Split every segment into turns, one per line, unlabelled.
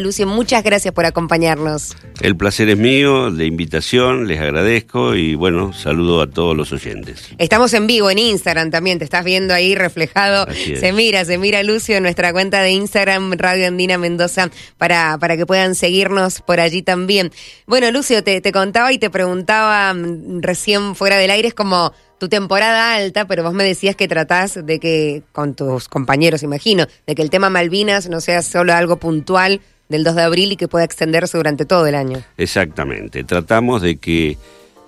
Lucio, muchas gracias por acompañarnos.
El placer es mío, la invitación, les agradezco y bueno, saludo a todos los oyentes.
Estamos en vivo en Instagram también, te estás viendo ahí reflejado. Se mira, se mira Lucio en nuestra cuenta de Instagram, Radio Andina Mendoza, para, para que puedan seguirnos por allí también. Bueno, Lucio, te, te contaba y te preguntaba mm, recién fuera del aire, es como tu temporada alta, pero vos me decías que tratás de que, con tus compañeros, imagino, de que el tema Malvinas no sea solo algo puntual del 2 de abril y que pueda extenderse durante todo el año.
Exactamente, tratamos de que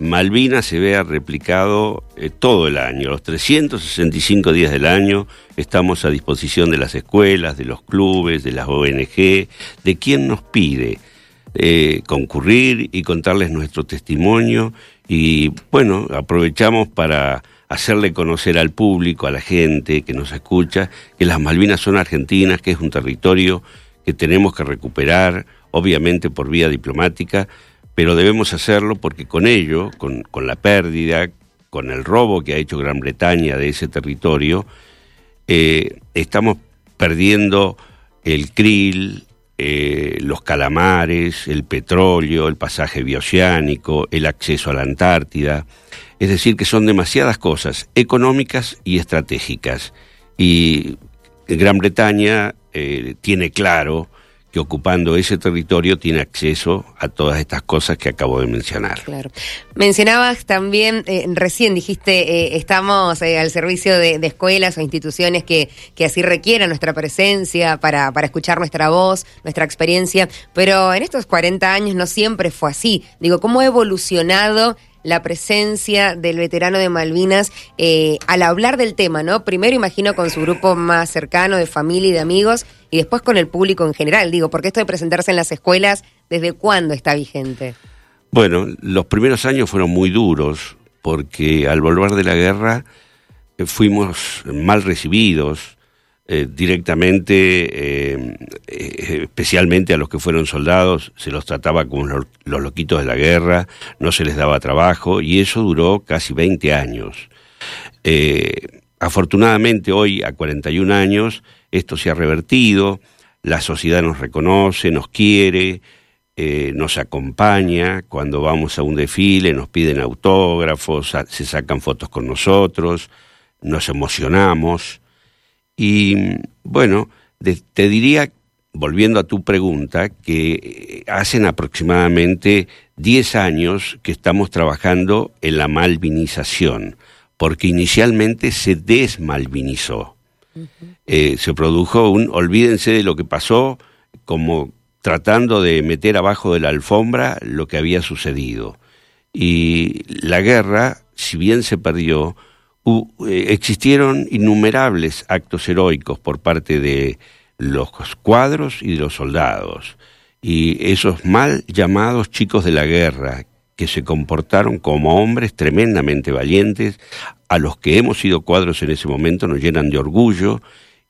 Malvinas se vea replicado eh, todo el año, los 365 días del año. Estamos a disposición de las escuelas, de los clubes, de las ONG, de quien nos pide eh, concurrir y contarles nuestro testimonio. Y bueno, aprovechamos para hacerle conocer al público, a la gente que nos escucha, que las Malvinas son argentinas, que es un territorio que tenemos que recuperar, obviamente por vía diplomática, pero debemos hacerlo porque con ello, con, la pérdida, con el robo que ha hecho Gran Bretaña de ese territorio, eh, estamos perdiendo el krill, eh, los calamares, el petróleo, el pasaje bioceánico, el acceso a la Antártida. Es decir, que son demasiadas cosas económicas y estratégicas. Y Gran Bretaña eh, tiene claro que ocupando ese territorio tiene acceso a todas estas cosas que acabo de mencionar.
Mencionabas también, eh, recién dijiste, eh, estamos al servicio de, escuelas o instituciones que, que así requieran nuestra presencia para, para escuchar nuestra voz, nuestra experiencia, pero en estos 40 años no siempre fue así. Digo, ¿cómo ha evolucionado la presencia del veterano de Malvinas eh, al hablar del tema, ¿no? Primero imagino con su grupo más cercano de familia y de amigos y después con el público en general, digo, porque esto de presentarse en las escuelas, ¿desde cuándo está vigente?
Bueno, los primeros años fueron muy duros porque al volver de la guerra eh, fuimos mal recibidos, eh, directamente, eh, eh, especialmente a los que fueron soldados, se los trataba como los, loquitos de la guerra, no se les daba trabajo y eso duró casi 20 años. afortunadamente hoy, a 41 años, esto se ha revertido, la sociedad nos reconoce, nos quiere, nos acompaña, cuando vamos a un desfile nos piden autógrafos, se sacan fotos con nosotros, nos emocionamos. Y bueno, te diría, volviendo a tu pregunta, que hacen aproximadamente 10 años que estamos trabajando en la malvinización, porque inicialmente se desmalvinizó. Eh, se produjo un, olvídense de lo que pasó, como tratando de meter abajo de la alfombra lo que había sucedido. Y la guerra, si bien se perdió, eh, existieron innumerables actos heroicos por parte de los cuadros y de los soldados, y esos mal llamados chicos de la guerra, que se comportaron como hombres tremendamente valientes, a los que hemos sido cuadros en ese momento nos llenan de orgullo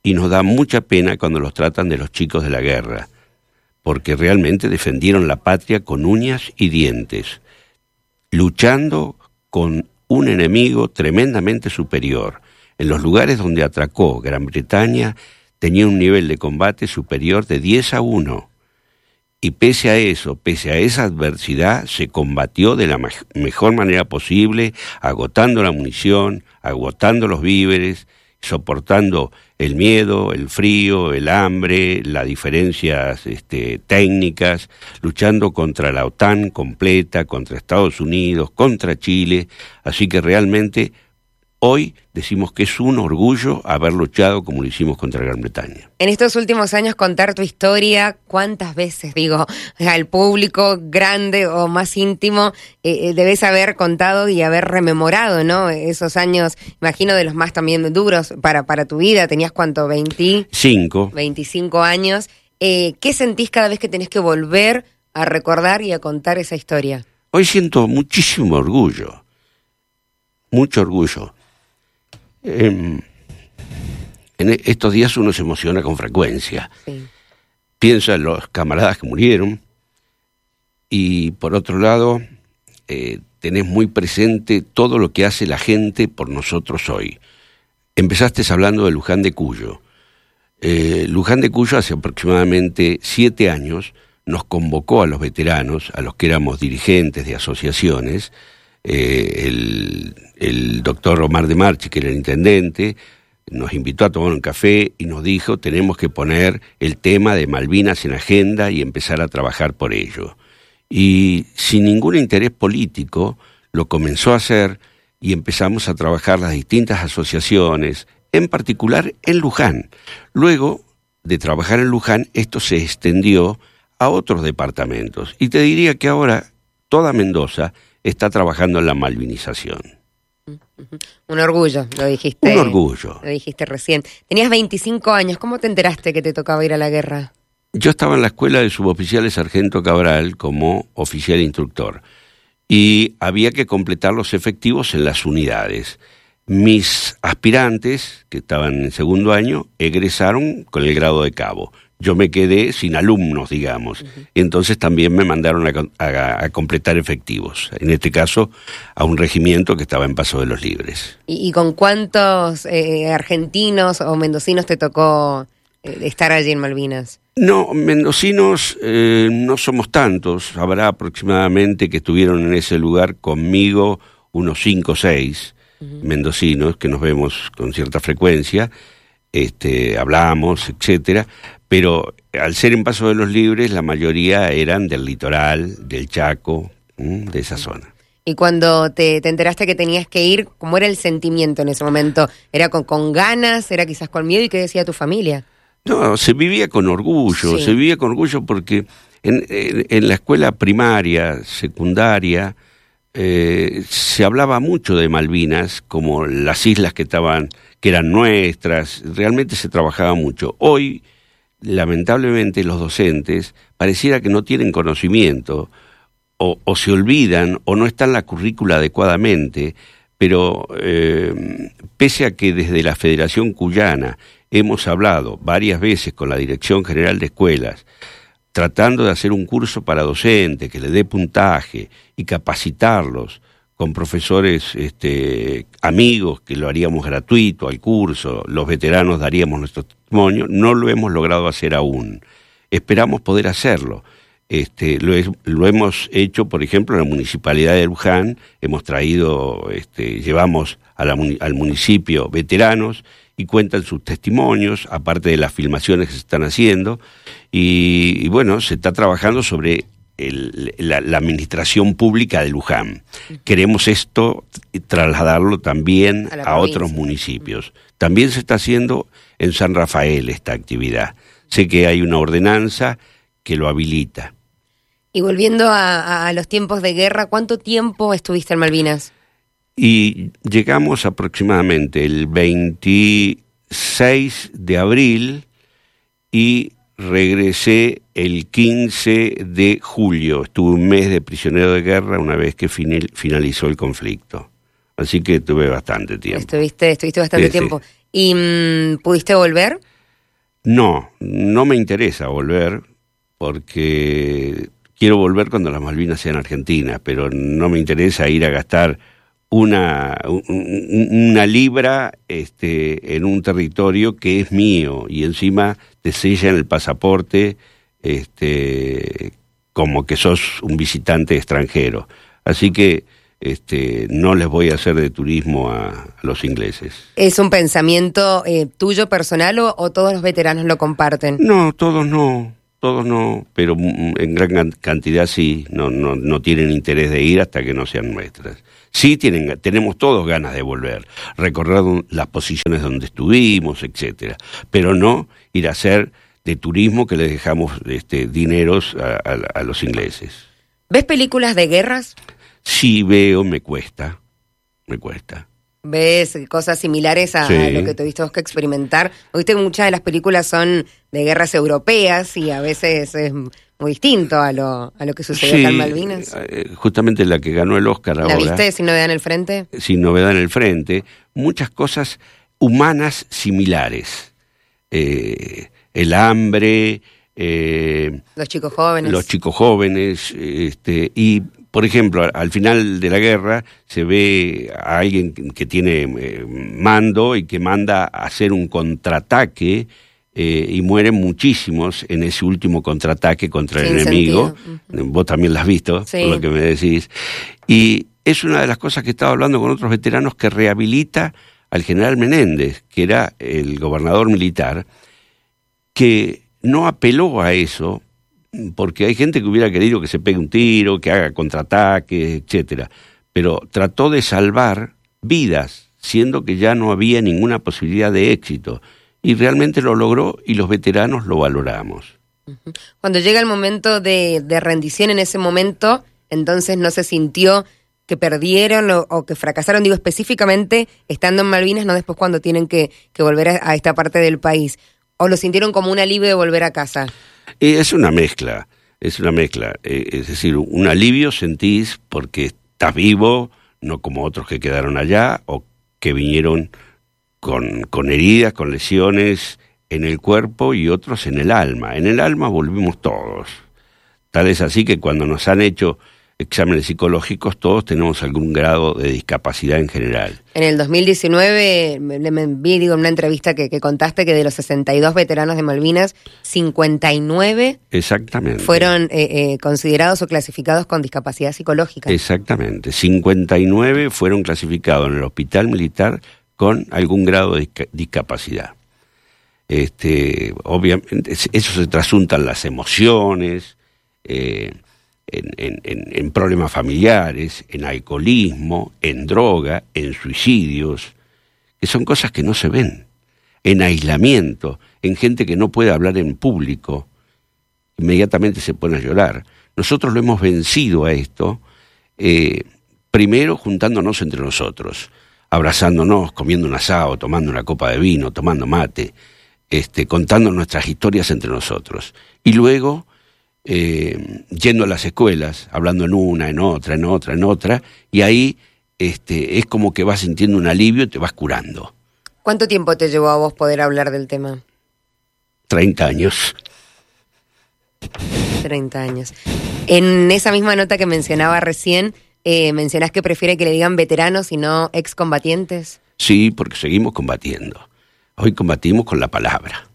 y nos da mucha pena cuando los tratan de los chicos de la guerra, porque realmente defendieron la patria con uñas y dientes, luchando con un enemigo tremendamente superior. En los lugares donde atracó Gran Bretaña tenía un nivel de combate superior de 10 a 1. Y pese a eso, pese a esa adversidad, se combatió de la mejor manera posible, agotando la munición, agotando los víveres, soportando el miedo, el frío, el hambre, las diferencias este, técnicas, luchando contra la OTAN completa, contra Estados Unidos, contra Chile. Así que realmente Hoy decimos que es un orgullo haber luchado como lo hicimos contra Gran Bretaña.
En estos últimos años contar tu historia, ¿cuántas veces, digo, al público grande o más íntimo, eh, eh, debes haber contado y haber rememorado, ¿no? Esos años, imagino, de los más también duros para, para tu vida. ¿Tenías cuánto?
¿25?
25 años. Eh, ¿Qué sentís cada vez que tenés que volver a recordar y a contar esa historia?
Hoy siento muchísimo orgullo, mucho orgullo en estos días uno se emociona con frecuencia. Piensa en los camaradas que murieron y por otro lado eh, tenés muy presente todo lo que hace la gente por nosotros hoy. Empezaste hablando de Luján de Cuyo. Eh, Luján de Cuyo hace aproximadamente siete años nos convocó a los veteranos, a los que éramos dirigentes de asociaciones, eh, el, el, doctor Omar de Marchi, que era el intendente, nos invitó a tomar un café y nos dijo tenemos que poner el tema de Malvinas en agenda y empezar a trabajar por ello. Y sin ningún interés político lo comenzó a hacer y empezamos a trabajar las distintas asociaciones, en particular en Luján. Luego de trabajar en Luján, esto se extendió a otros departamentos. Y te diría que ahora toda Mendoza está trabajando en la malvinización.
Un orgullo, lo dijiste.
Un orgullo.
Lo dijiste recién. Tenías 25 años, ¿cómo te enteraste que te tocaba ir a la guerra?
Yo estaba en la escuela de suboficiales Sargento Cabral como oficial instructor y había que completar los efectivos en las unidades. Mis aspirantes, que estaban en segundo año, egresaron con el grado de cabo. Yo me quedé sin alumnos, digamos. Entonces también me mandaron a, completar efectivos. En este caso, a un regimiento que estaba en Paso de los Libres.
¿Y, con cuántos eh, argentinos o mendocinos te tocó eh, estar allí en Malvinas?
No, mendocinos eh, no somos tantos. Habrá aproximadamente que estuvieron en ese lugar conmigo unos cinco o seis mendocinos que nos vemos con cierta frecuencia. Este, hablamos, etcétera, pero al ser en Paso de los Libres, la mayoría eran del litoral, del Chaco, de esa zona.
Y cuando te, enteraste que tenías que ir, ¿cómo era el sentimiento en ese momento? ¿Era con, con ganas? ¿Era quizás con miedo? ¿Y qué decía tu familia?
No, se vivía con orgullo, se vivía con orgullo porque en, en, la escuela primaria, secundaria, eh, se hablaba mucho de Malvinas como las islas que estaban, que eran nuestras, realmente se trabajaba mucho. Hoy, lamentablemente, los docentes pareciera que no tienen conocimiento o, se olvidan o no está en la currícula adecuadamente, pero eh, pese a que desde la Federación Cuyana hemos hablado varias veces con la Dirección General de Escuelas, tratando de hacer un curso para docentes que le dé puntaje y capacitarlos con profesores este, amigos que lo haríamos gratuito al curso, los veteranos daríamos nuestro testimonio, no lo hemos logrado hacer aún. Esperamos poder hacerlo. Este, lo, hemos hecho, por ejemplo, en la municipalidad de Luján, hemos traído, este, llevamos al municipio veteranos y cuentan sus testimonios, aparte de las filmaciones que se están haciendo, y, bueno, se está trabajando sobre la, administración pública de Luján. Queremos esto trasladarlo también a, otros municipios. También se está haciendo en San Rafael esta actividad. Sé que hay una ordenanza que lo habilita.
Y volviendo a, a, los tiempos de guerra, ¿cuánto tiempo estuviste en Malvinas?
Y llegamos aproximadamente el 26 de abril y regresé el 15 de julio. Estuve un mes de prisionero de guerra una vez que finalizó el conflicto. Así que tuve bastante tiempo.
Estuviste, estuviste bastante tiempo. ¿Y mm, pudiste volver?
No, no me interesa volver porque quiero volver cuando las Malvinas sean argentinas, pero no me interesa ir a gastar una, una libra este, en un territorio que es mío y encima te sellan el pasaporte este, como que sos un visitante extranjero. Así que este, no les voy a hacer de turismo a, los ingleses.
¿Es un pensamiento eh, tuyo personal o, o, todos los veteranos lo comparten?
No, todos no, todos no, pero en gran cantidad sí, no, no, no tienen interés de ir hasta que no sean nuestras. Sí tienen, tenemos todos ganas de volver, recorrer las posiciones donde estuvimos, etcétera, pero no ir a hacer de turismo que le dejamos este, dineros a, los ingleses.
¿Ves películas de guerras?
Sí veo, me cuesta, me cuesta.
¿Ves cosas similares a, lo que tuviste vos que experimentar? Viste muchas de las películas son de guerras europeas y a veces es muy distinto a lo, a lo que sucedió en Malvinas.
Eh, justamente la que ganó el Oscar
¿La viste sin novedad en el frente?
Sin novedad en el frente. Muchas cosas humanas similares. Eh, el hambre.
Eh, los chicos jóvenes.
Los chicos jóvenes. Este, y, por ejemplo, al, final de la guerra se ve a alguien que tiene mando y que manda a hacer un contraataque eh, y mueren muchísimos en ese último contraataque contra el enemigo. Vos también lo has visto, por lo que me decís. Y es una de las cosas que estaba hablando con otros veteranos que rehabilita al general Menéndez, que era el gobernador militar, que no apeló a eso, porque hay gente que hubiera querido que se pegue un tiro, que haga contraataque, etcétera, pero trató de salvar vidas, siendo que ya no había ninguna posibilidad de éxito. Y realmente lo logró y los veteranos lo valoramos.
Cuando llega el momento de, rendición en ese momento, entonces no se sintió que perdieron o, que fracasaron, digo específicamente estando en Malvinas, no después cuando tienen que, volver a, esta parte del país. ¿O lo sintieron como un alivio de volver a casa?
Es una mezcla, es una mezcla. Eh, es decir, un alivio sentís porque estás vivo, no como otros que quedaron allá o que vinieron con, con heridas, con lesiones en el cuerpo y otros en el alma. En el alma volvimos todos. Tal es así que cuando nos han hecho exámenes psicológicos, todos tenemos algún grado de discapacidad en general.
En el 2019, me, vi digo, en una entrevista que, contaste que de los 62 veteranos de Malvinas, 59
Exactamente.
fueron eh, eh, considerados o clasificados con discapacidad psicológica.
Exactamente. 59 fueron clasificados en el hospital militar con algún grado de discapacidad. Este, obviamente, eso se trasuntan las emociones, eh, en, problemas familiares, en alcoholismo, en droga, en suicidios, que son cosas que no se ven, en aislamiento, en gente que no puede hablar en público, inmediatamente se pone a llorar. Nosotros lo hemos vencido a esto, eh, primero juntándonos entre nosotros, abrazándonos, comiendo un asado, tomando una copa de vino, tomando mate, este, contando nuestras historias entre nosotros. Y luego eh, yendo a las escuelas, hablando en una, en otra, en otra, en otra, y ahí este, es como que vas sintiendo un alivio y te vas curando.
¿Cuánto tiempo te llevó a vos poder hablar del tema?
Treinta años.
Treinta años. En esa misma nota que mencionaba recién, eh, mencionás que prefiere que le digan veteranos y no excombatientes.
Sí, porque seguimos combatiendo. Hoy combatimos con la palabra.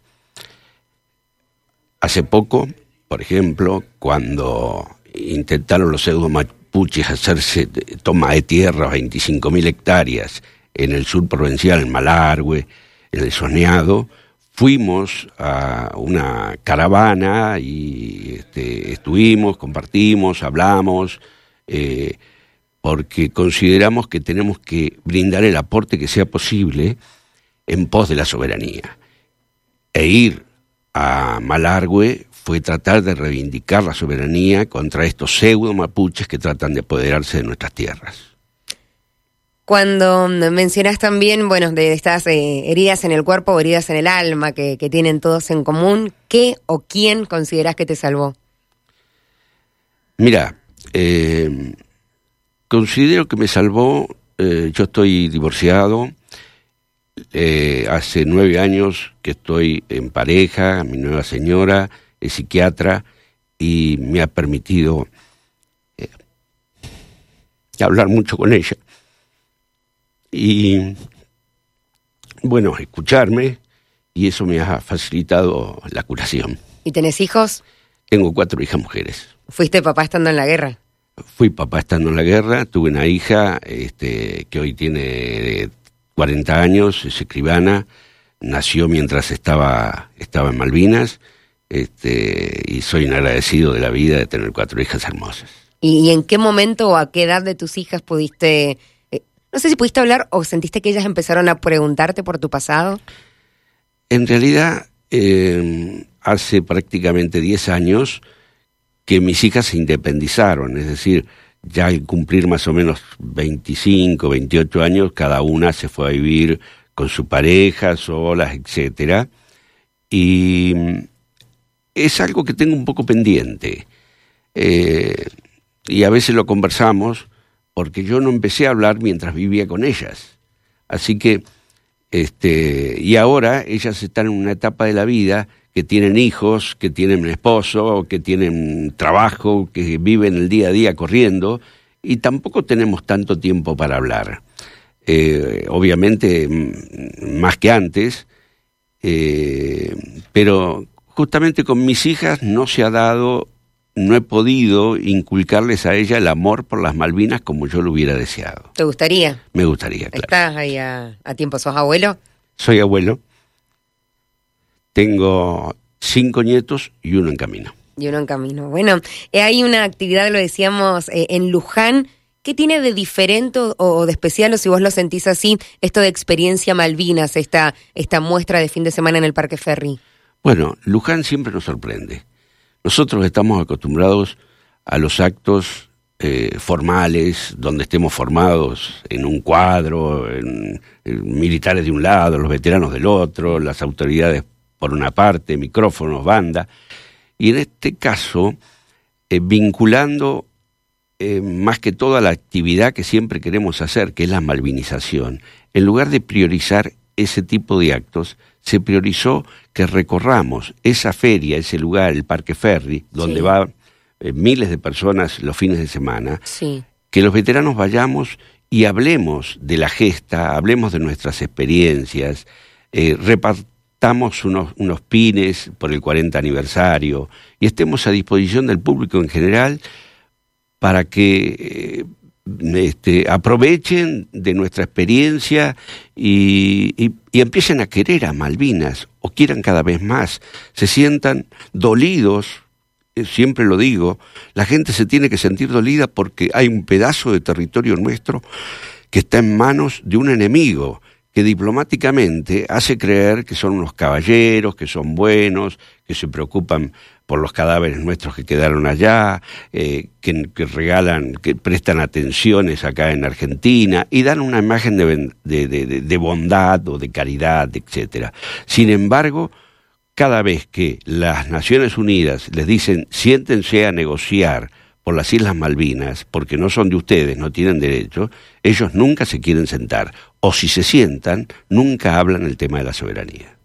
Hace poco por ejemplo, cuando intentaron los pseudo mapuches hacerse toma de tierra, 25.000 hectáreas en el sur provincial, en Malargüe, en el Soneado, fuimos a una caravana y este, estuvimos, compartimos, hablamos, eh, porque consideramos que tenemos que brindar el aporte que sea posible en pos de la soberanía. E ir a Malargüe fue tratar de reivindicar la soberanía contra estos pseudo mapuches que tratan de apoderarse de nuestras tierras.
Cuando mencionas también, bueno, de estas eh, heridas en el cuerpo o heridas en el alma que, tienen todos en común, ¿qué o quién consideras que te salvó?
Mira, eh, considero que me salvó, eh, yo estoy divorciado, hace nueve años que estoy en pareja, mi nueva señora, psiquiatra y me ha permitido eh, hablar mucho con ella. Y bueno, escucharme y eso me ha facilitado la curación.
¿Y tenés hijos?
Tengo cuatro hijas mujeres.
¿Fuiste papá estando en la guerra?
Fui papá estando en la guerra, tuve una hija este, que hoy tiene 40 años, es escribana, nació mientras estaba, estaba en Malvinas este, y soy un agradecido de la vida de tener cuatro hijas hermosas.
¿Y, en qué momento o a qué edad de tus hijas pudiste, eh, no sé si pudiste hablar o sentiste que ellas empezaron a preguntarte por tu pasado?
En realidad, em, hace prácticamente 10 años que mis hijas se independizaron, es decir, ya al cumplir más o menos 25, 28 años, cada una se fue a vivir con su pareja, solas, etcétera. Y es algo que tengo un poco pendiente. Eh, y a veces lo conversamos porque yo no empecé a hablar mientras vivía con ellas. Así que, este, y ahora ellas están en una etapa de la vida que tienen hijos, que tienen esposo, que tienen trabajo, que viven el día a día corriendo, y tampoco tenemos tanto tiempo para hablar. Eh, obviamente, más que antes, Eh, pero justamente con mis hijas no se ha dado, no he podido inculcarles a ella el amor por las Malvinas como yo lo hubiera deseado.
¿Te gustaría?
Me gustaría,
claro. ¿Estás ahí a, tiempo? ¿Sos abuelo?
Soy abuelo. Tengo cinco nietos y uno en camino.
Y uno en camino. Bueno, eh, hay una actividad, lo decíamos, eh, en Luján. ¿Qué tiene de diferente o de especial, o si vos lo sentís así, esto de experiencia Malvinas, esta, esta muestra de fin de semana en el Parque Ferry?
Bueno, Luján siempre nos sorprende. Nosotros estamos acostumbrados a los actos eh, formales, donde estemos formados en un cuadro, en, militares de un lado, los veteranos del otro, las autoridades por una parte, micrófonos, banda, y en este caso, eh, vinculando eh, más que toda la actividad que siempre queremos hacer, que es la malvinización, en lugar de priorizar ese tipo de actos, se priorizó que recorramos esa feria, ese lugar, el Parque Ferry, donde van eh, miles de personas los fines de semana, que los veteranos vayamos y hablemos de la gesta, hablemos de nuestras experiencias, eh, repartamos unos, unos pines por el 40 aniversario y estemos a disposición del público en general para que eh, este, aprovechen de nuestra experiencia y, empiecen a querer a Malvinas o quieran cada vez más, se sientan dolidos, eh, siempre lo digo, la gente se tiene que sentir dolida porque hay un pedazo de territorio nuestro que está en manos de un enemigo que diplomáticamente hace creer que son unos caballeros, que son buenos, que se preocupan por los cadáveres nuestros que quedaron allá, eh, que, regalan, que prestan atenciones acá en Argentina y dan una imagen de, de, bondad o de caridad, etcétera. Sin embargo, cada vez que las Naciones Unidas les dicen siéntense a negociar por las Islas Malvinas, porque no son de ustedes, no tienen derecho, ellos nunca se quieren sentar, o si se sientan, nunca hablan el tema de la soberanía.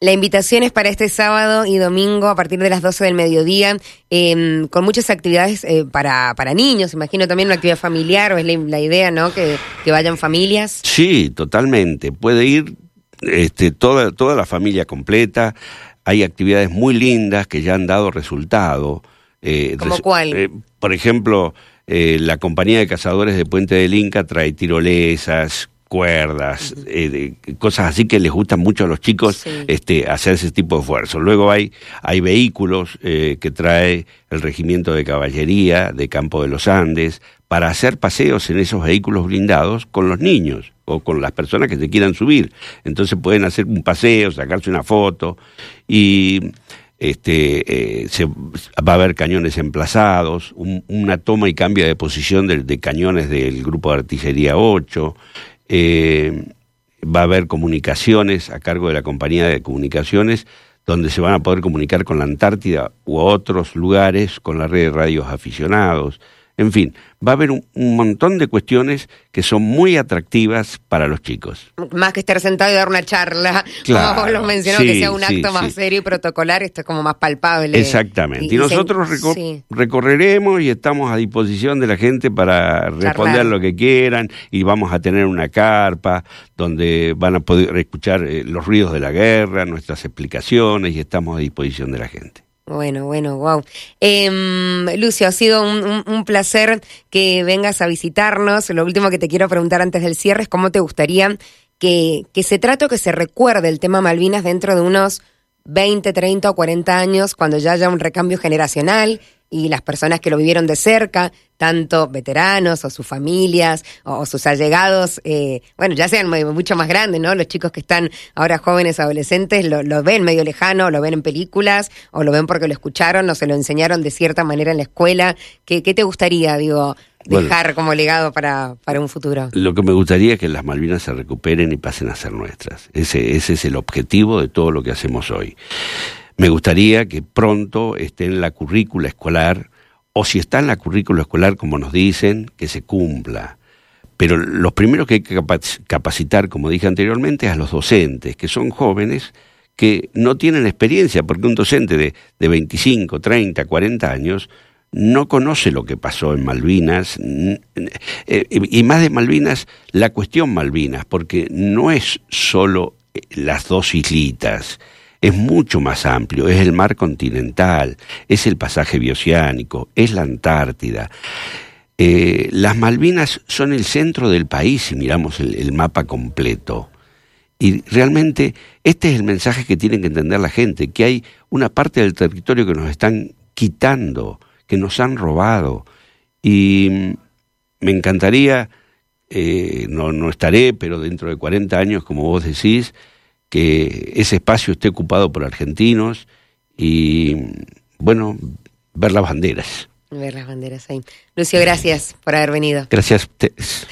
La invitación es para este sábado y domingo a partir de las 12 del mediodía, em, con muchas actividades eh, para, para niños. Imagino también una actividad familiar, o es la, idea, ¿no? Que, vayan familias.
Sí, totalmente. Puede ir este, toda, toda la familia completa. Hay actividades muy lindas que ya han dado resultado.
Eh, ¿Como cuál?
Eh, por ejemplo, la compañía de cazadores de Puente del Inca trae tirolesas, cuerdas, eh, cosas así que les gustan mucho a los chicos este, hacer ese tipo de esfuerzo. Luego hay, hay vehículos eh, que trae el Regimiento de Caballería de Campo de los Andes para hacer paseos en esos vehículos blindados con los niños o con las personas que se quieran subir. Entonces pueden hacer un paseo, sacarse una foto y este, eh, se, va a haber cañones emplazados, una toma y cambio de posición de, de, cañones del grupo de artillería 8, eh, va a haber comunicaciones a cargo de la compañía de comunicaciones donde se van a poder comunicar con la Antártida u otros lugares con la red de radios aficionados. En fin, va a haber un, montón de cuestiones que son muy atractivas para los chicos.
Más que estar sentado y dar una charla, como vos lo mencionó, que sea un acto más serio y protocolar, esto es como más palpable.
Exactamente. Y, nosotros recorreremos y estamos a disposición de la gente para responder lo que quieran y vamos a tener una carpa donde van a poder escuchar eh, los ruidos de la guerra, nuestras explicaciones y estamos a disposición de la gente.
Bueno, bueno, wow. Em, Lucio, ha sido un, placer que vengas a visitarnos. Lo último que te quiero preguntar antes del cierre es cómo te gustaría que, que se trate o que se recuerde el tema Malvinas dentro de unos 20, 30 o 40 años, cuando ya haya un recambio generacional y las personas que lo vivieron de cerca, tanto veteranos o sus familias o, sus allegados, eh, bueno, ya sean mucho más grandes, ¿no? Los chicos que están ahora jóvenes, adolescentes, lo, ven medio lejano, lo ven en películas o lo ven porque lo escucharon o se lo enseñaron de cierta manera en la escuela. ¿Qué, qué te gustaría, digo, dejar como legado para, para un futuro?
Lo que me gustaría es que las Malvinas se recuperen y pasen a ser nuestras. Ese, ese es el objetivo de todo lo que hacemos hoy. Me gustaría que pronto esté en la currícula escolar, o si está en la currícula escolar, como nos dicen, que se cumpla. Pero los primeros que hay que capacitar, como dije anteriormente, es a los docentes, que son jóvenes que no tienen experiencia, porque un docente de, de 25, 30, 40 años no conoce lo que pasó en Malvinas, eh, y más de Malvinas, la cuestión Malvinas, porque no es solo las dos islitas. Es mucho más amplio, es el mar continental, es el pasaje bioceánico, es la Antártida. Eh, las Malvinas son el centro del país si miramos el, mapa completo. Y realmente este es el mensaje que tienen que entender la gente, que hay una parte del territorio que nos están quitando, que nos han robado. Y mm, me encantaría, eh, no, no estaré, pero dentro de 40 años, como vos decís, que ese espacio esté ocupado por argentinos y, bueno, ver las banderas
ver las banderas ahí. Lucio, gracias por haber venido.
Gracias a ustedes.